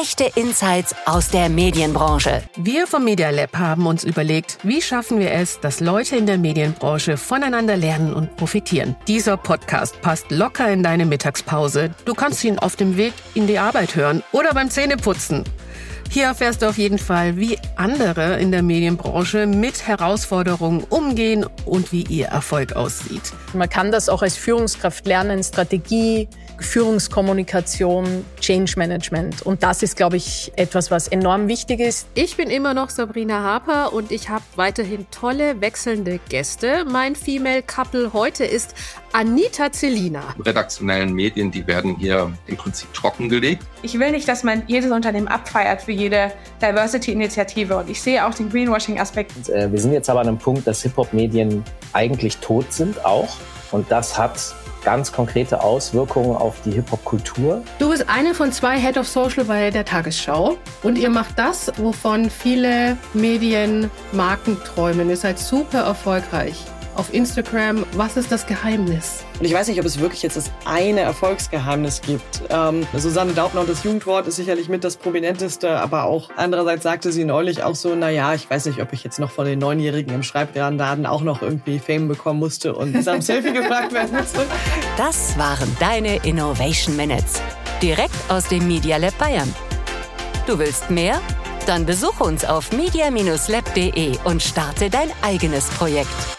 Echte Insights aus der Medienbranche. Wir vom Media Lab haben uns überlegt, wie schaffen wir es, dass Leute in der Medienbranche voneinander lernen und profitieren. Dieser Podcast passt locker in deine Mittagspause. Du kannst ihn auf dem Weg in die Arbeit hören oder beim Zähneputzen. Hier erfährst du auf jeden Fall, wie andere in der Medienbranche mit Herausforderungen umgehen und wie ihr Erfolg aussieht. Man kann das auch als Führungskraft lernen, Strategie, Führungskommunikation, Change Management. Und das ist, glaube ich, etwas, was enorm wichtig ist. Ich bin immer noch Sabrina Harper und ich habe weiterhin tolle wechselnde Gäste. Mein Female Couple heute ist Anita Zelina. Redaktionellen Medien, die werden hier im Prinzip trockengelegt. Ich will nicht, dass man jedes Unternehmen abfeiert für jede Diversity-Initiative und ich sehe auch den Greenwashing-Aspekt. Äh, wir sind jetzt aber an einem Punkt, dass Hip-Hop-Medien eigentlich tot sind auch. Und das hat ganz konkrete Auswirkungen auf die Hip-Hop-Kultur. Du bist eine von zwei Head of Social bei der Tagesschau und ihr macht das, wovon viele Medien Marken träumen. Ihr seid super erfolgreich auf Instagram. Was ist das Geheimnis? Und ich weiß nicht, ob es wirklich jetzt das eine Erfolgsgeheimnis gibt. Ähm, Susanne Daubner und das Jugendwort ist sicherlich mit das prominenteste, aber auch andererseits sagte sie neulich auch so, na ja, ich weiß nicht, ob ich jetzt noch von den Neunjährigen im Schreibladen auch noch irgendwie Fame bekommen musste und am Selfie gefragt werden musste. Das waren deine Innovation Minutes. Direkt aus dem Media Lab Bayern. Du willst mehr? Dann besuche uns auf media-lab.de und starte dein eigenes Projekt.